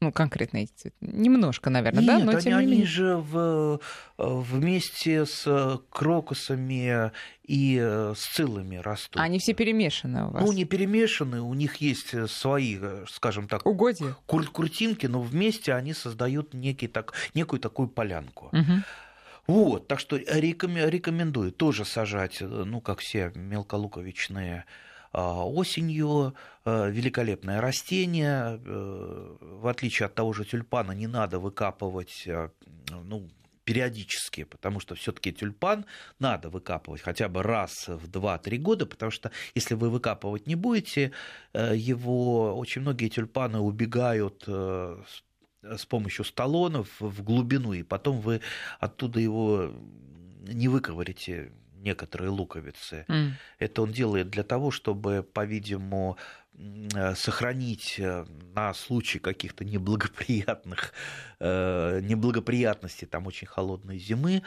[SPEAKER 1] Ну, конкретно эти цветы. Немножко, наверное,
[SPEAKER 2] Нет,
[SPEAKER 1] да?
[SPEAKER 2] Но они, тем не менее. же в, вместе с крокусами и с цилами растут.
[SPEAKER 1] Они все перемешаны у вас?
[SPEAKER 2] Ну, не перемешаны, у них есть свои, скажем так,
[SPEAKER 1] Угодья.
[SPEAKER 2] Кур- куртинки, но вместе они создают некий, так, некую такую полянку.
[SPEAKER 1] Угу.
[SPEAKER 2] Вот, так что рекомендую тоже сажать, э, ну, как все мелколуковичные а, осенью. Э, великолепное растение. Э, в отличие от того же тюльпана, не надо выкапывать ну, периодически, потому что все-таки тюльпан надо выкапывать хотя бы раз в 2-3 года, потому что если вы выкапывать не будете, его очень многие тюльпаны убегают помощью сталонов в глубину, и потом вы оттуда его не выковырите некоторые луковицы. Mm. Это он делает для того, чтобы, по-видимому, сохранить э, на случай каких-то неблагоприятных э, неблагоприятностей, там очень холодной зимы, э,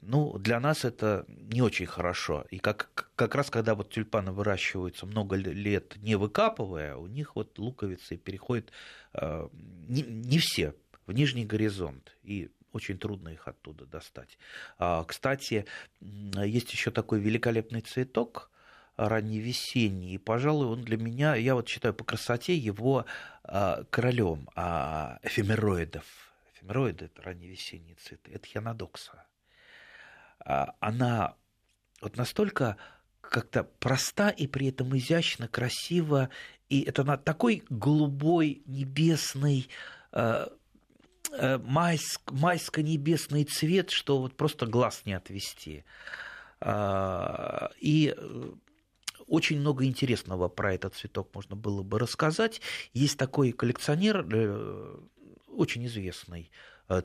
[SPEAKER 2] ну, для нас это не очень хорошо. И как, как раз когда вот тюльпаны выращиваются много лет не выкапывая, у них вот луковицы переходят Э, не, не все в нижний горизонт, и очень трудно их оттуда достать. А, кстати, есть еще такой великолепный цветок, ранневесенний, и, пожалуй, он для меня, я вот считаю по красоте его а, королем а, эфемероидов. Эфемероиды – это ранневесенние цветы, это хианодокса. Она вот настолько как-то проста и при этом изящно, красиво и это на такой голубой, небесный, э, э, майск, майско-небесный цвет, что вот просто глаз не отвести. А, и э, очень много интересного про этот цветок можно было бы рассказать. Есть такой коллекционер, очень известный,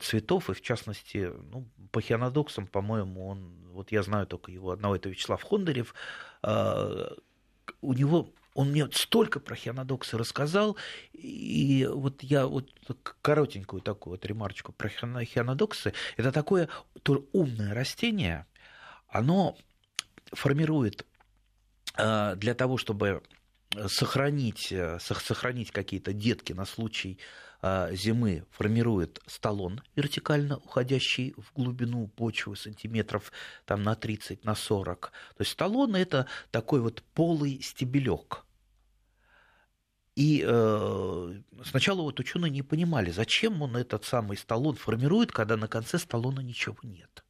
[SPEAKER 2] цветов, и в частности, ну, по хианодоксам, по-моему, он, вот я знаю только его одного, это Вячеслав Хондарев, у него он мне столько про хианодоксы рассказал, и вот я вот коротенькую такую вот ремарочку про хианодоксы. Это такое то умное растение, оно формирует э, для того, чтобы сохранить, э, сохранить какие-то детки на случай э, зимы, формирует столон вертикально уходящий в глубину почвы сантиметров там, на 30, на 40. То есть столон – это такой вот полый стебелек – и э, сначала вот ученые не понимали, зачем он этот самый столон формирует, когда на конце столона ничего нет.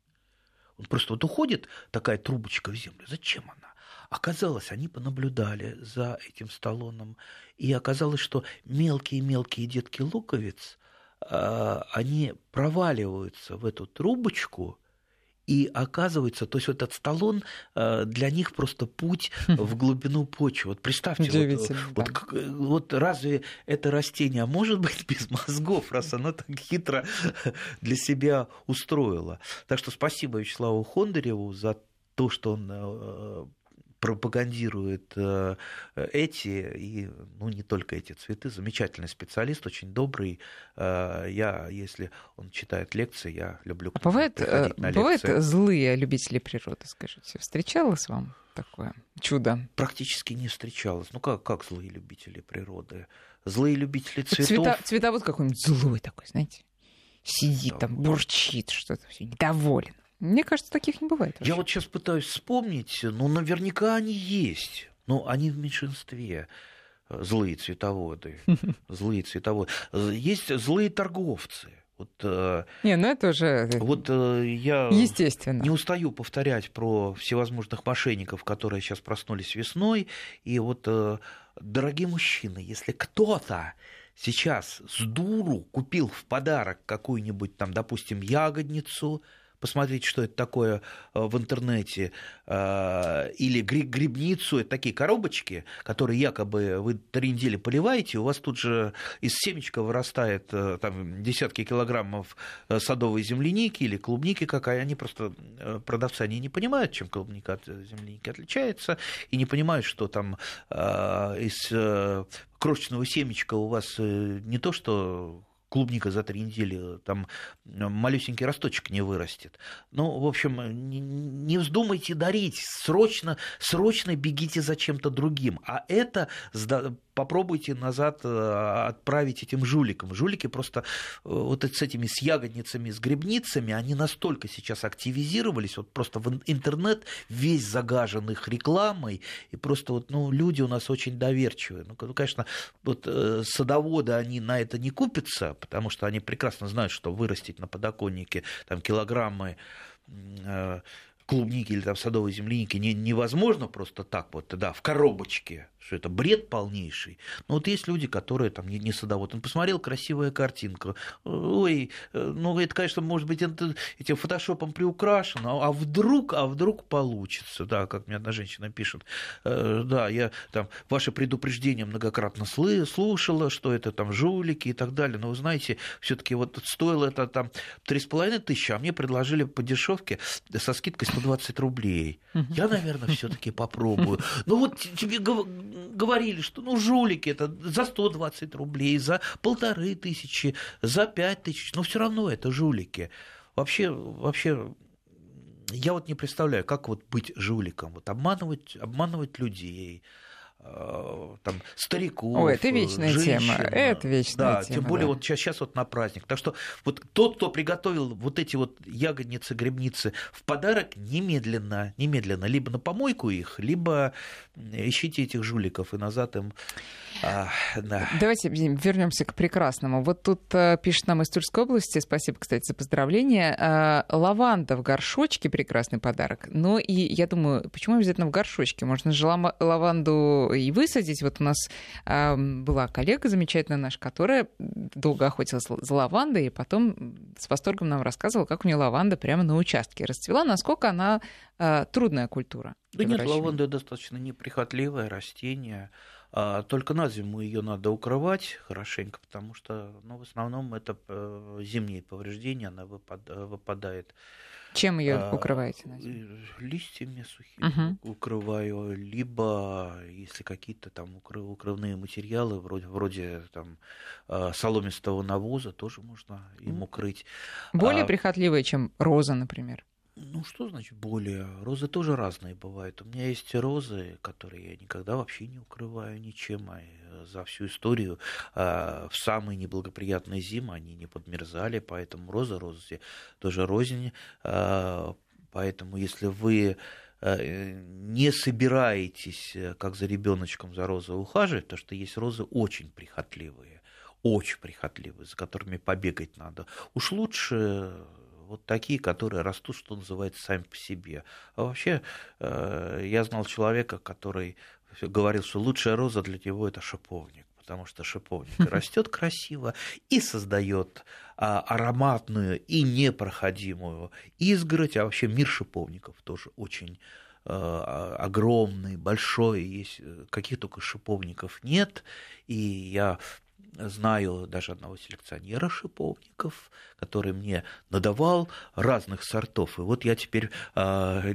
[SPEAKER 2] Он просто вот уходит, такая трубочка в землю. Зачем она? Оказалось, они понаблюдали за этим столоном, и оказалось, что мелкие-мелкие детки луковиц, э, они проваливаются в эту трубочку И оказывается, то есть вот этот столон э, для них просто путь в глубину почвы. Вот представьте, вот, вот, да. вот разве это растение может быть без мозгов, раз оно так хитро для себя устроило? Так что спасибо Вячеславу Хондареву за то, что он э, пропагандирует э, эти и ну не только эти цветы. Замечательный специалист очень добрый. Э, я если он читает лекции я люблю
[SPEAKER 1] а бывает бывают злые любители природы скажите? Встречалось вам такое чудо?
[SPEAKER 2] Практически не встречалось. Ну как как злые любители природы? Злые любители цветов.
[SPEAKER 1] Цвета, цветовод какой-нибудь злой такой знаете сидит да. там бурчит что-то все недоволен мне кажется, таких не бывает.
[SPEAKER 2] Вообще. Я вот сейчас пытаюсь вспомнить, ну, наверняка они есть, но они в меньшинстве злые цветоводы, злые цветоводы. Есть злые торговцы. Вот,
[SPEAKER 1] э, не, ну это уже
[SPEAKER 2] вот, э, я
[SPEAKER 1] естественно.
[SPEAKER 2] не устаю повторять про всевозможных мошенников, которые сейчас проснулись весной. И вот, э, дорогие мужчины, если кто-то сейчас с дуру купил в подарок какую-нибудь там, допустим, ягодницу, посмотрите, что это такое э, в интернете, э, или грибницу, это такие коробочки, которые якобы вы три недели поливаете, у вас тут же из семечка вырастает э, там, десятки килограммов садовой земляники или клубники какая, они просто, продавцы, они не понимают, чем клубника от земляники отличается, и не понимают, что там из крошечного семечка у вас не то, что клубника за три недели, там малюсенький росточек не вырастет. Ну, в общем, не, вздумайте дарить, срочно, срочно бегите за чем-то другим. А это попробуйте назад э, отправить этим жуликам. Жулики просто э, вот с этими с ягодницами, с грибницами, они настолько сейчас активизировались, вот просто в интернет весь загажен их рекламой, и просто вот, ну, люди у нас очень доверчивые. Ну, конечно, вот э, садоводы, они на это не купятся, потому что они прекрасно знают, что вырастить на подоконнике там килограммы клубники или там садовой земляники не, невозможно просто так вот, да, в коробочке что это бред полнейший. Но вот есть люди, которые там не, не садовод. Он посмотрел красивая картинка. Ой, э, ну это, конечно, может быть, это, этим фотошопом приукрашено, а вдруг, а вдруг получится, да, как мне одна женщина пишет. Э, да, я там ваши предупреждения многократно слушала, что это там жулики и так далее. Но вы знаете, все-таки вот стоило это там 3,5 тысячи, а мне предложили по дешевке со скидкой 120 рублей. Я, наверное, все-таки попробую. Ну вот тебе говорили, что ну жулики это за 120 рублей, за полторы тысячи, за пять тысяч, но все равно это жулики. Вообще, вообще я вот не представляю, как вот быть жуликом, вот обманывать, обманывать людей, там, стариков,
[SPEAKER 1] Ой, это вечная женщин. тема. Это вечная
[SPEAKER 2] да,
[SPEAKER 1] тема.
[SPEAKER 2] Тем более да. вот сейчас, сейчас вот на праздник. Так что вот тот, кто приготовил вот эти вот ягодницы, грибницы в подарок, немедленно, немедленно, либо на помойку их, либо ищите этих жуликов и назад им
[SPEAKER 1] а, да. Давайте вернемся к прекрасному. Вот тут а, пишет нам из Тульской области, спасибо, кстати, за поздравление. А, лаванда в горшочке прекрасный подарок. Но и я думаю, почему обязательно в горшочке? Можно же лаванду и высадить. Вот у нас а, была коллега замечательная наша, которая долго охотилась за лавандой, и потом с восторгом нам рассказывала, как у нее лаванда прямо на участке расцвела, насколько она а, трудная культура.
[SPEAKER 2] Да нет, лаванда достаточно неприхотливое растение. А, только на зиму ее надо укрывать хорошенько, потому что ну, в основном это э, зимние повреждения, она выпадает.
[SPEAKER 1] Чем ее а, укрываете на зиму?
[SPEAKER 2] Листьями сухими угу. укрываю, либо если какие-то там укрывные материалы, вроде, вроде там а, соломистого навоза, тоже можно им укрыть.
[SPEAKER 1] Более а, прихотливые, чем роза, например?
[SPEAKER 2] Ну, что значит более? Розы тоже разные бывают. У меня есть розы, которые я никогда вообще не укрываю ничем. А э, за всю историю а, в самые неблагоприятные зимы они не подмерзали, поэтому розы, розы тоже рознь. А, поэтому если вы э, не собираетесь, э, как за ребеночком за розой ухаживать, то что есть розы очень прихотливые, очень прихотливые, за которыми побегать надо. Уж лучше вот такие, которые растут, что называется, сами по себе. А вообще, э, я знал человека, который говорил, что лучшая роза для него это шиповник потому что шиповник растет красиво и создает а, ароматную и непроходимую изгородь, а вообще мир шиповников тоже очень а, огромный, большой, есть э, каких только шиповников нет, и я знаю даже одного селекционера шиповников, который мне надавал разных сортов. И вот я теперь э,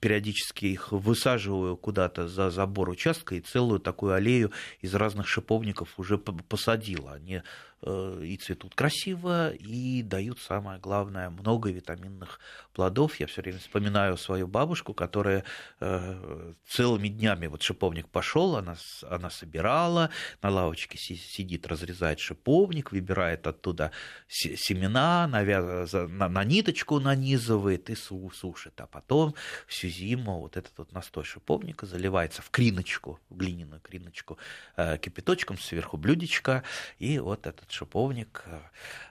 [SPEAKER 2] периодически их высаживаю куда-то за забор участка и целую такую аллею из разных шиповников уже посадила. Они Э, и цветут красиво, и дают, самое главное, много витаминных плодов. Я все время вспоминаю свою бабушку, которая э, целыми днями, вот шиповник пошел, она, она собирала, на лавочке сидит, разрезает шиповник, выбирает оттуда семена, навяз... на, на ниточку нанизывает и сушит. А потом всю зиму вот этот вот настой шиповника заливается в криночку, в глиняную криночку, э, кипяточком, сверху блюдечко, и вот этот шиповник.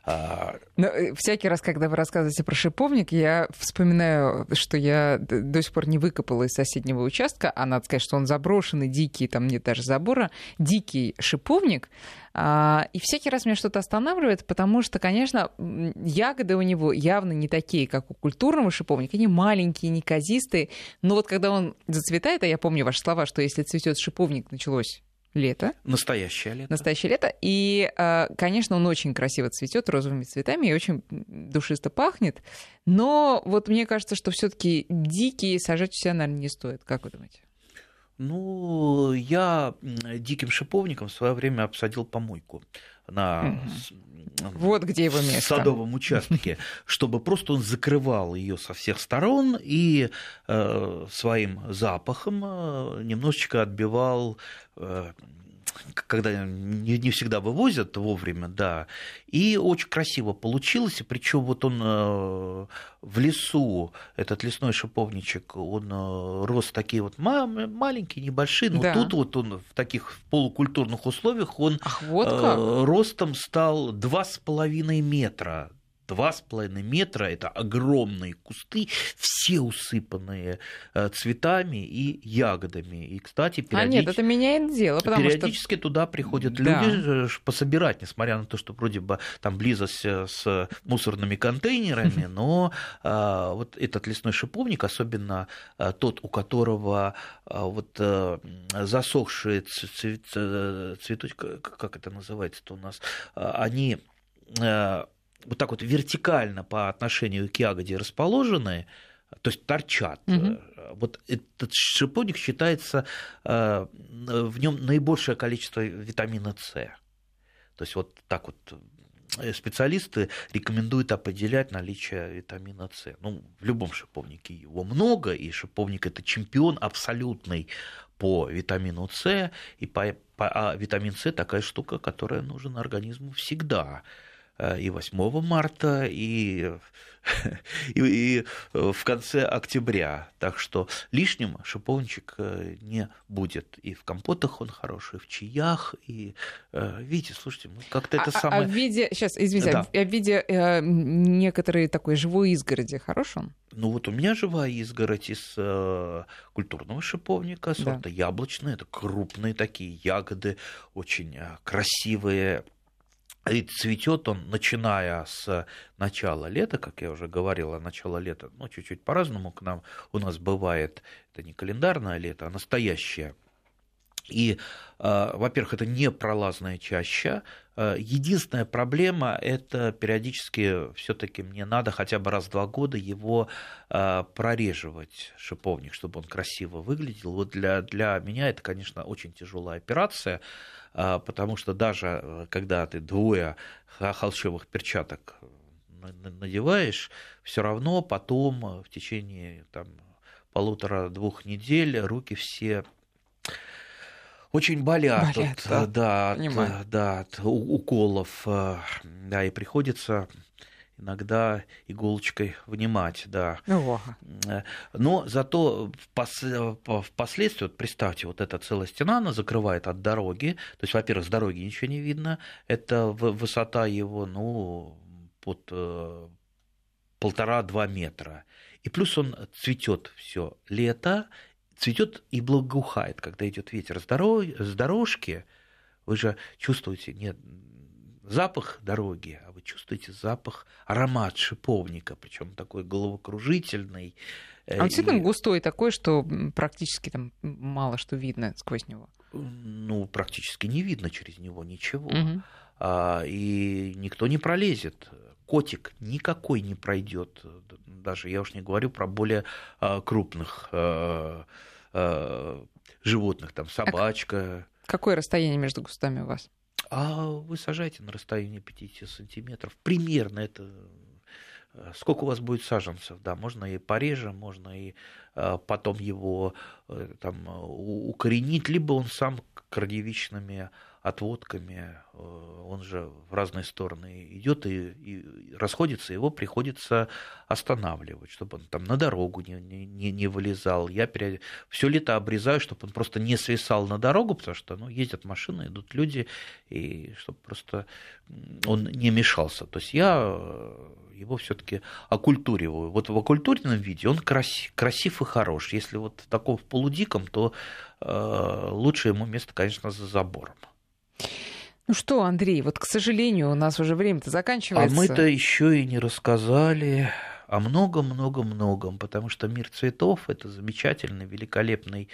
[SPEAKER 1] А, Но э, всякий раз, когда вы рассказываете про шиповник, я вспоминаю, что я до сих пор не выкопала из соседнего участка, а надо сказать, что он заброшенный, дикий, там нет даже забора, дикий шиповник. А, и всякий раз меня что-то останавливает, потому что, конечно, ягоды у него явно не такие, как у культурного шиповника. Они маленькие, неказистые. Но вот когда он зацветает, а я помню ваши слова, что если цветет шиповник, началось лето.
[SPEAKER 2] Настоящее лето.
[SPEAKER 1] Настоящее лето. И, а, конечно, он очень красиво цветет розовыми цветами и очень душисто пахнет. Но вот мне кажется, что все-таки дикие сажать у себя, наверное, не стоит. Как вы думаете?
[SPEAKER 2] Ну, я диким шиповником в свое время обсадил помойку на
[SPEAKER 1] вот где его место.
[SPEAKER 2] садовом участке, чтобы просто он закрывал ее со всех сторон и э, своим запахом э, немножечко отбивал э, когда не, не всегда вывозят вовремя, да, и очень красиво получилось, причем вот он э, в лесу, этот лесной шиповничек, он э, рос такие вот маленькие, небольшие, но да. тут вот он в таких полукультурных условиях, он
[SPEAKER 1] Ах, вот как?
[SPEAKER 2] ростом стал 2,5 метра, два с половиной метра, это огромные кусты, все усыпанные э, цветами и ягодами. И, кстати,
[SPEAKER 1] периодически... А нет, это меняет дело,
[SPEAKER 2] потому периодически что... туда приходят да. люди пособирать, несмотря на то, что вроде бы там близость э, с мусорными контейнерами, но вот этот лесной шиповник, особенно тот, у которого вот засохшие цветочки, как это называется-то у нас, они вот так вот вертикально по отношению к ягоде расположенные, то есть торчат. Угу. Вот этот шиповник считается, э, в нем наибольшее количество витамина С. То есть вот так вот э, специалисты рекомендуют определять наличие витамина С. Ну, в любом шиповнике его много, и шиповник это чемпион абсолютный по витамину С, и по, по, а витамин С такая штука, которая нужна организму всегда. Э, и 8 марта, и, и, и в конце октября. Так что лишним шиповничек э, не будет. И в компотах он хороший, в чаях. И э, видите, слушайте, мы как-то это
[SPEAKER 1] а,
[SPEAKER 2] самое...
[SPEAKER 1] А в виде, сейчас, извините, да. а в виде э, некоторой такой живой изгороди хорош он?
[SPEAKER 2] Ну вот у меня живая изгородь из э, культурного шиповника, сорта да. яблочный. Это крупные такие ягоды, очень красивые, и цветет он, начиная с начала лета, как я уже говорил, а начало лета, ну, чуть-чуть по-разному к нам у нас бывает, это не календарное лето, а настоящее. И, э, во-первых, это не пролазная чаща. Э, единственная проблема – это периодически все таки мне надо хотя бы раз в два года его э, прореживать, шиповник, чтобы он красиво выглядел. Вот для, для меня это, конечно, очень тяжелая операция, потому что даже когда ты двое холщовых перчаток надеваешь, все равно потом в течение там, полутора-двух недель руки все очень болят, болят от, да, от, да, от уколов, э, да, и приходится иногда иголочкой внимать, да. Ого. Э, но зато впоследствии, вот представьте, вот эта целая стена, она закрывает от дороги, то есть, во-первых, с дороги ничего не видно, это высота его, ну, под э, полтора-два метра. И плюс он цветет все лето, цветет и благоухает, когда идет ветер с, дорог, с дорожки, Вы же чувствуете, нет, запах дороги, а вы чувствуете запах, аромат шиповника, причем такой головокружительный.
[SPEAKER 1] А он действительно и... густой такой, что практически там мало что видно сквозь него.
[SPEAKER 2] Ну, практически не видно через него ничего. Угу. А, и никто не пролезет. Котик никакой не пройдет. Даже я уж не говорю про более а, крупных а, а, животных, там собачка.
[SPEAKER 1] А какое расстояние между кустами у вас?
[SPEAKER 2] А вы сажаете на расстоянии 50 сантиметров. Примерно это э, Сколько у вас будет саженцев, да, можно и пореже, можно и э, потом его э, там укоренить, либо он сам кардиевичными отводками, э, он же в разные стороны идет и, и расходится, его приходится останавливать, чтобы он там на дорогу не, не, не вылезал. Я перед... все лето обрезаю, чтобы он просто не свисал на дорогу, потому что ну, ездят машины, идут люди, и чтобы просто он не мешался. То есть я э, его все-таки окультуриваю. Вот в окультуренном виде он красив, красив и хорош. Если вот в таком в полудиком, то э, лучше ему место, конечно, за забором.
[SPEAKER 1] Ну что, Андрей, вот, к сожалению, у нас уже время-то заканчивается.
[SPEAKER 2] А мы-то еще и не рассказали о многом-многом-многом, потому что мир цветов – это замечательный, великолепный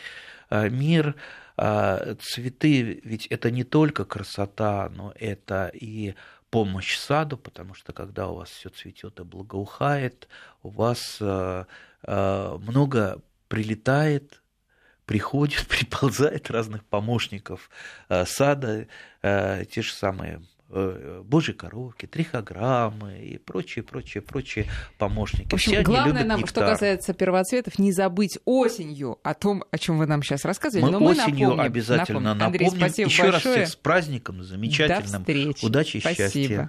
[SPEAKER 2] а, мир. А, цветы ведь это не только красота, но это и помощь саду, потому что когда у вас все цветет и благоухает, у вас а, много прилетает приходит, приползает разных помощников э, сада, э, те же самые э, божьи коровки, трихограммы и прочие, прочие, прочие помощники.
[SPEAKER 1] В общем, Все главное нам, нектар. что касается первоцветов, не забыть осенью о том, о чем вы нам сейчас рассказывали.
[SPEAKER 2] Мы, Но мы осенью напомним, обязательно напомним. напомним. Андрей, спасибо Еще большое. раз всех с праздником замечательным. До встречи. Удачи и
[SPEAKER 1] спасибо.
[SPEAKER 2] счастья.